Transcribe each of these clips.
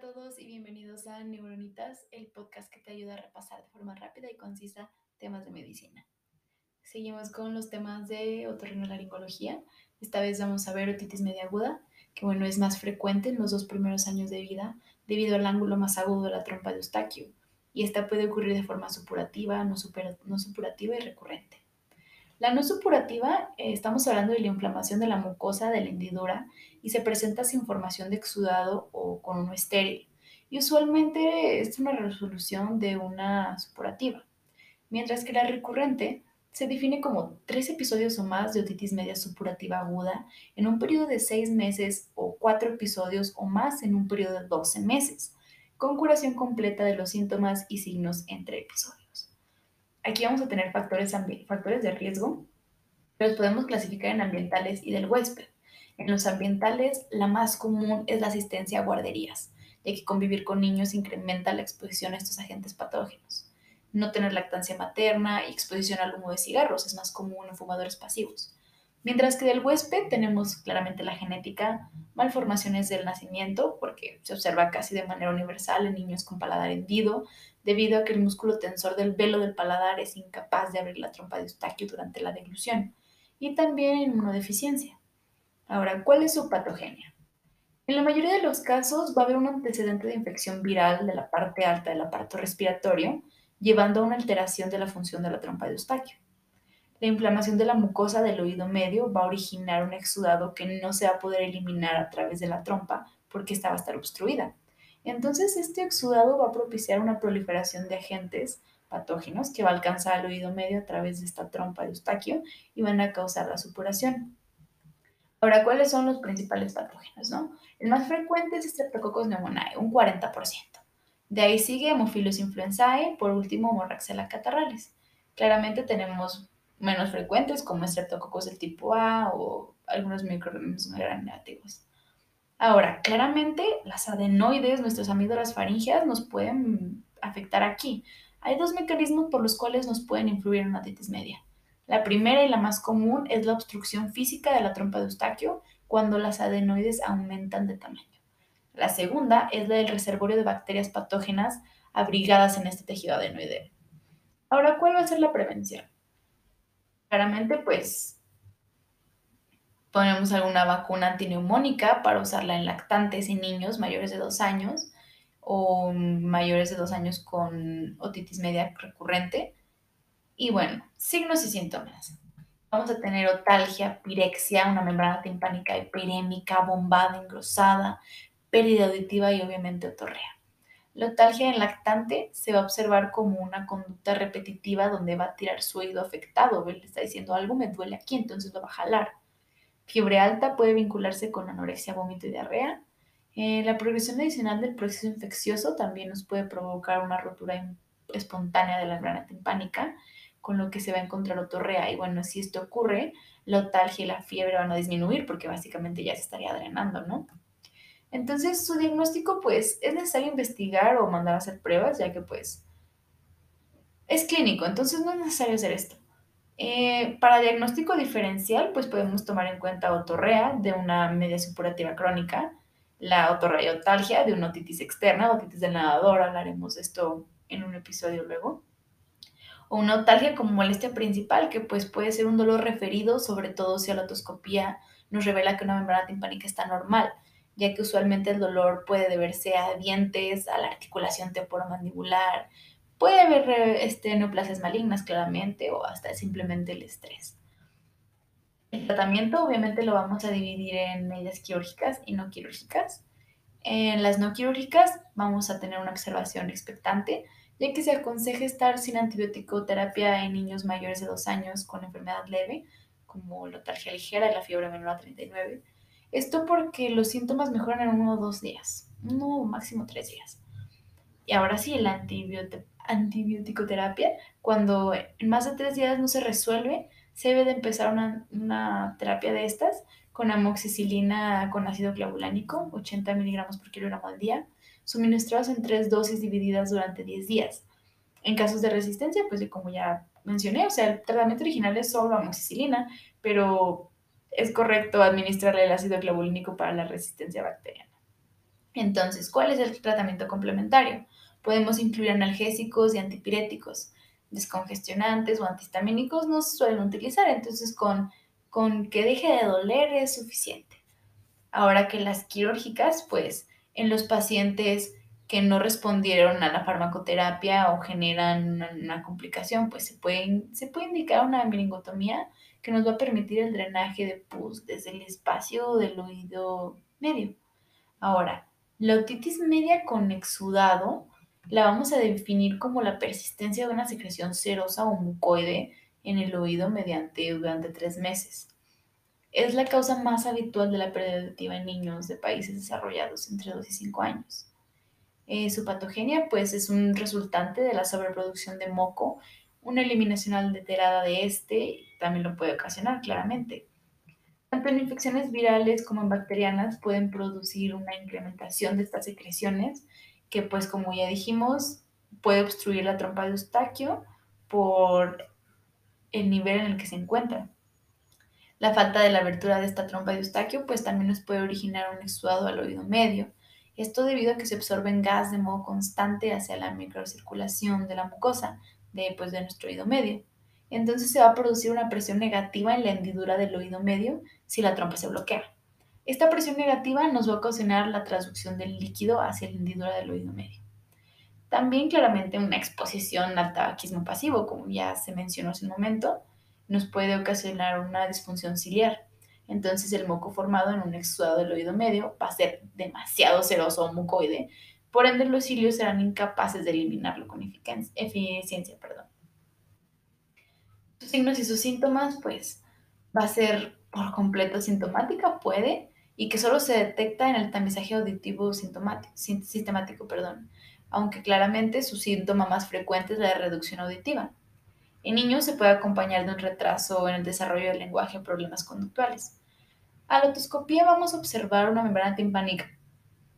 todos y bienvenidos a Neuronitas, el podcast que te ayuda a repasar de forma rápida y concisa temas de medicina. Seguimos con los temas de otorrinolaringología. Esta vez vamos a ver otitis media aguda, que bueno, es más frecuente en los dos primeros años de vida debido al ángulo más agudo de la trompa de Eustaquio, y esta puede ocurrir de forma supurativa, no supurativa y recurrente. La no supurativa, eh, estamos hablando de la inflamación de la mucosa de la hendidura y se presenta sin formación de exudado o con uno estéril. Y usualmente es una resolución de una supurativa. Mientras que la recurrente se define como tres episodios o más de otitis media supurativa aguda en un periodo de seis meses o cuatro episodios o más en un periodo de 12 meses, con curación completa de los síntomas y signos entre episodios. Aquí vamos a tener factores, factores de riesgo, los podemos clasificar en ambientales y del huésped. En los ambientales, la más común es la asistencia a guarderías, ya que convivir con niños incrementa la exposición a estos agentes patógenos. No tener lactancia materna y exposición al humo de cigarros es más común en fumadores pasivos. Mientras que del huésped tenemos claramente la genética, malformaciones del nacimiento, porque se observa casi de manera universal en niños con paladar hendido, debido a que el músculo tensor del velo del paladar es incapaz de abrir la trompa de Eustaquio durante la deglución, y también inmunodeficiencia. Ahora, ¿cuál es su patogenia? En la mayoría de los casos va a haber un antecedente de infección viral de la parte alta del aparato respiratorio, llevando a una alteración de la función de la trompa de Eustaquio. La inflamación de la mucosa del oído medio va a originar un exudado que no se va a poder eliminar a través de la trompa porque esta va a estar obstruida. Entonces, este exudado va a propiciar una proliferación de agentes patógenos que va a alcanzar el oído medio a través de esta trompa de Eustaquio y van a causar la supuración. Ahora, ¿cuáles son los principales patógenos? No? El más frecuente es Streptococcus pneumoniae, un 40%. De ahí sigue Hemophilus influenzae, por último Moraxella catarrales. Claramente tenemos menos frecuentes como estreptococos del tipo A o algunos microorganismos gram negativos. Ahora, claramente las adenoides, nuestras amígdalas faringeas, nos pueden afectar aquí. Hay dos mecanismos por los cuales nos pueden influir en una otitis media. La primera y la más común es la obstrucción física de la trompa de Eustaquio cuando las adenoides aumentan de tamaño. La segunda es la del reservorio de bacterias patógenas abrigadas en este tejido adenoideo. Ahora, ¿cuál va a ser la prevención? Claramente, pues ponemos alguna vacuna antineumónica para usarla en lactantes y niños mayores de dos años o mayores de dos años con otitis media recurrente. Y bueno, signos y síntomas. Vamos a tener otalgia, pirexia, una membrana timpánica hiperémica, bombada, engrosada, pérdida auditiva y obviamente otorrea. La otalgia en lactante se va a observar como una conducta repetitiva donde va a tirar su oído afectado, le está diciendo algo me duele aquí, entonces lo va a jalar. Fiebre alta puede vincularse con anorexia, vómito y diarrea. Eh, la progresión adicional del proceso infeccioso también nos puede provocar una rotura espontánea de la membrana timpánica, con lo que se va a encontrar otorrea. Y bueno, si esto ocurre, la otalgia y la fiebre van a disminuir porque básicamente ya se estaría drenando, ¿no? Entonces, su diagnóstico, pues, es necesario investigar o mandar a hacer pruebas, ya que, pues, es clínico, entonces no es necesario hacer esto. Eh, para diagnóstico diferencial, pues podemos tomar en cuenta otorrea de una media supurativa crónica, la otorreotalgia de una otitis externa, otitis del nadador, hablaremos de esto en un episodio luego, o una otalgia como molestia principal, que pues puede ser un dolor referido, sobre todo si la otoscopía nos revela que una membrana timpánica está normal ya que usualmente el dolor puede deberse a dientes, a la articulación temporomandibular, puede haber este, neoplasias malignas claramente o hasta simplemente el estrés. El tratamiento obviamente lo vamos a dividir en medidas quirúrgicas y no quirúrgicas. En las no quirúrgicas vamos a tener una observación expectante, ya que se aconseja estar sin antibiótico-terapia en niños mayores de 2 años con enfermedad leve, como la ligera y la fiebre menor a 39 esto porque los síntomas mejoran en uno o dos días, uno máximo tres días. Y ahora sí, la antibiótico-terapia, cuando en más de tres días no se resuelve, se debe de empezar una, una terapia de estas con amoxicilina con ácido clavulánico, 80 miligramos por kilogramo al día, suministrados en tres dosis divididas durante 10 días. En casos de resistencia, pues como ya mencioné, o sea, el tratamiento original es solo amoxicilina, pero es correcto administrarle el ácido clavulínico para la resistencia bacteriana. Entonces, ¿cuál es el tratamiento complementario? Podemos incluir analgésicos y antipiréticos. Descongestionantes o antihistamínicos no se suelen utilizar, entonces con, con que deje de doler es suficiente. Ahora que las quirúrgicas, pues en los pacientes que no respondieron a la farmacoterapia o generan una, complicación, pues se puede, se puede indicar una meningotomía que nos va a permitir el drenaje de pus desde el espacio del oído medio. Ahora, la otitis media con exudado la vamos a definir como la persistencia de una secreción serosa o mucoide en el oído mediante durante tres meses. Es la causa más habitual de la pérdida auditiva en niños de países desarrollados entre 2 y 5 años. Eh, su patogenia pues es un resultante de la sobreproducción de moco, una eliminación alterada de este también lo puede ocasionar claramente. Tanto en infecciones virales como en bacterianas pueden producir una incrementación de estas secreciones que pues como ya dijimos puede obstruir la trompa de Eustaquio por el nivel en el que se encuentra. La falta de la abertura de esta trompa de Eustaquio pues también nos puede originar un exudado al oído medio. Esto debido a que se absorbe gas de modo constante hacia la microcirculación de la mucosa de, pues, de nuestro oído medio. Entonces se va a producir una presión negativa en la hendidura del oído medio si la trompa se bloquea. Esta presión negativa nos va a ocasionar la transducción del líquido hacia la hendidura del oído medio. También claramente una exposición al tabaquismo pasivo, como ya se mencionó hace un momento, nos puede ocasionar una disfunción ciliar. Entonces el moco formado en un exudado del oído medio va a ser demasiado ceroso o mucoide, por ende los cilios serán incapaces de eliminarlo con eficiencia. Sus signos y sus síntomas, pues va a ser por completo sintomática, puede, y que solo se detecta en el tamizaje auditivo sistemático, perdón, aunque claramente su síntoma más frecuente es la reducción auditiva. En niños se puede acompañar de un retraso en el desarrollo del lenguaje o problemas conductuales. A la otoscopía vamos a observar una membrana timpánica,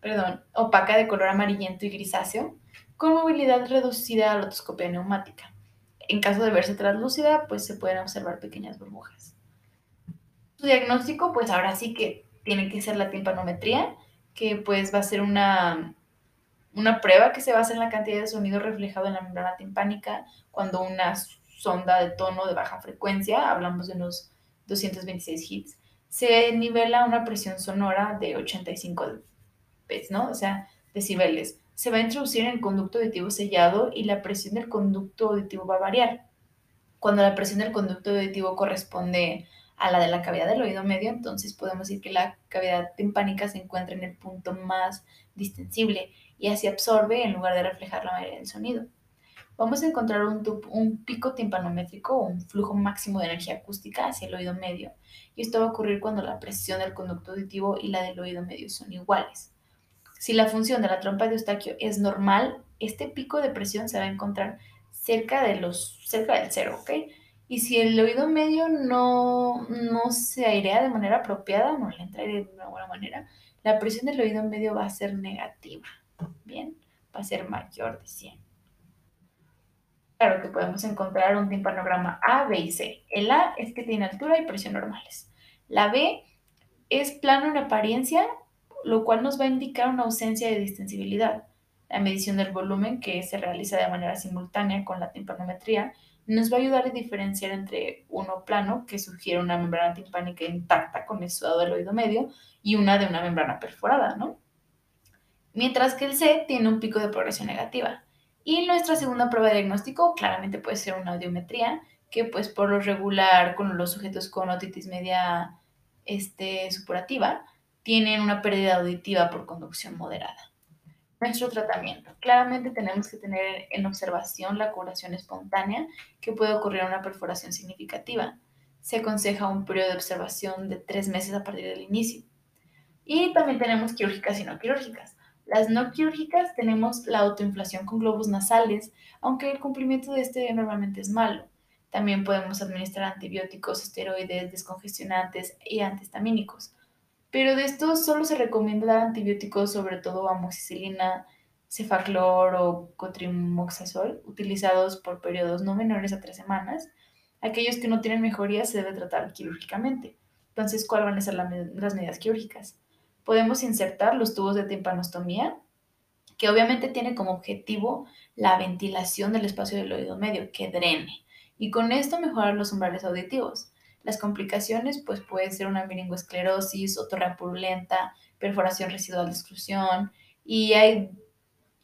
perdón, opaca de color amarillento y grisáceo, con movilidad reducida a la otoscopía neumática. En caso de verse translúcida, pues se pueden observar pequeñas burbujas. Su diagnóstico, pues ahora sí que tiene que ser la timpanometría, que pues va a ser una una prueba que se basa en la cantidad de sonido reflejado en la membrana timpánica cuando una sonda de tono de baja frecuencia, hablamos de unos 226 hits, se nivela una presión sonora de 85 Db, ¿no? O sea, decibeles. Se va a introducir en el conducto auditivo sellado y la presión del conducto auditivo va a variar. Cuando la presión del conducto auditivo corresponde a la de la cavidad del oído medio, entonces podemos decir que la cavidad timpánica se encuentra en el punto más distensible y así absorbe en lugar de reflejar la mayoría del sonido. Vamos a encontrar un, pico timpanométrico o un flujo máximo de energía acústica hacia el oído medio, y esto va a ocurrir cuando la presión del conducto auditivo y la del oído medio son iguales. Si la función de la trompa de Eustaquio es normal, este pico de presión se va a encontrar cerca, de los, cerca del cero, ¿ok? Y si el oído medio no, no se airea de manera apropiada, no le entra aire de una buena manera, la presión del oído medio va a ser negativa. Bien, va a ser mayor de 100. Claro que podemos encontrar un timpanograma A, B y C. El A es que tiene altura y presión normales. La B es plano en apariencia, lo cual nos va a indicar una ausencia de distensibilidad. La medición del volumen, que se realiza de manera simultánea con la timpanometría, nos va a ayudar a diferenciar entre uno plano, que sugiere una membrana timpánica intacta con el sudado del oído medio, y una de una membrana perforada, ¿no? mientras que el C tiene un pico de progresión negativa. Y nuestra segunda prueba de diagnóstico claramente puede ser una audiometría, que pues por lo regular con los sujetos con otitis media este, supurativa tienen una pérdida auditiva por conducción moderada. Nuestro tratamiento. Claramente tenemos que tener en observación la curación espontánea que puede ocurrir una perforación significativa. Se aconseja un periodo de observación de tres meses a partir del inicio. Y también tenemos quirúrgicas y no quirúrgicas. Las no quirúrgicas tenemos la autoinflación con globos nasales, aunque el cumplimiento de este normalmente es malo. También podemos administrar antibióticos, esteroides, descongestionantes y antihistamínicos. Pero de estos solo se recomienda dar antibióticos, sobre todo amoxicilina, cefaclor o cotrimoxazol, utilizados por periodos no menores a tres semanas. Aquellos que no tienen mejoría se debe tratar quirúrgicamente. Entonces, ¿cuáles van a ser las medidas quirúrgicas? Podemos insertar los tubos de timpanostomía, que obviamente tiene como objetivo la ventilación del espacio del oído medio, que drene, y con esto mejorar los umbrales auditivos. Las complicaciones pues pueden ser una meningoesclerosis, otorrea purulenta, perforación residual de exclusión y hay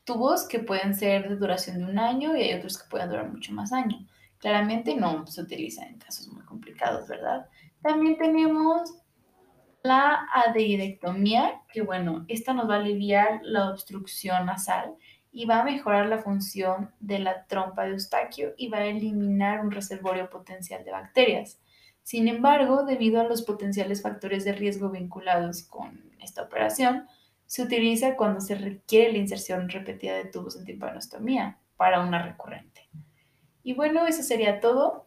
tubos que pueden ser de duración de un año y hay otros que pueden durar mucho más años. Claramente no se utiliza en casos muy complicados, ¿verdad? También tenemos la adeirectomía, que bueno, esta nos va a aliviar la obstrucción nasal y va a mejorar la función de la trompa de Eustaquio y va a eliminar un reservorio potencial de bacterias. Sin embargo, debido a los potenciales factores de riesgo vinculados con esta operación, se utiliza cuando se requiere la inserción repetida de tubos en timpanostomía para una recurrente. Y bueno, eso sería todo.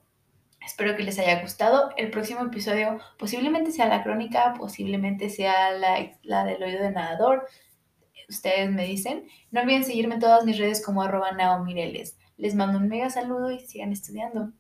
Espero que les haya gustado. El próximo episodio posiblemente sea la crónica, posiblemente sea la, la del oído de nadador. Ustedes me dicen. No olviden seguirme en todas mis redes como arroba naomireles. Les mando un mega saludo y sigan estudiando.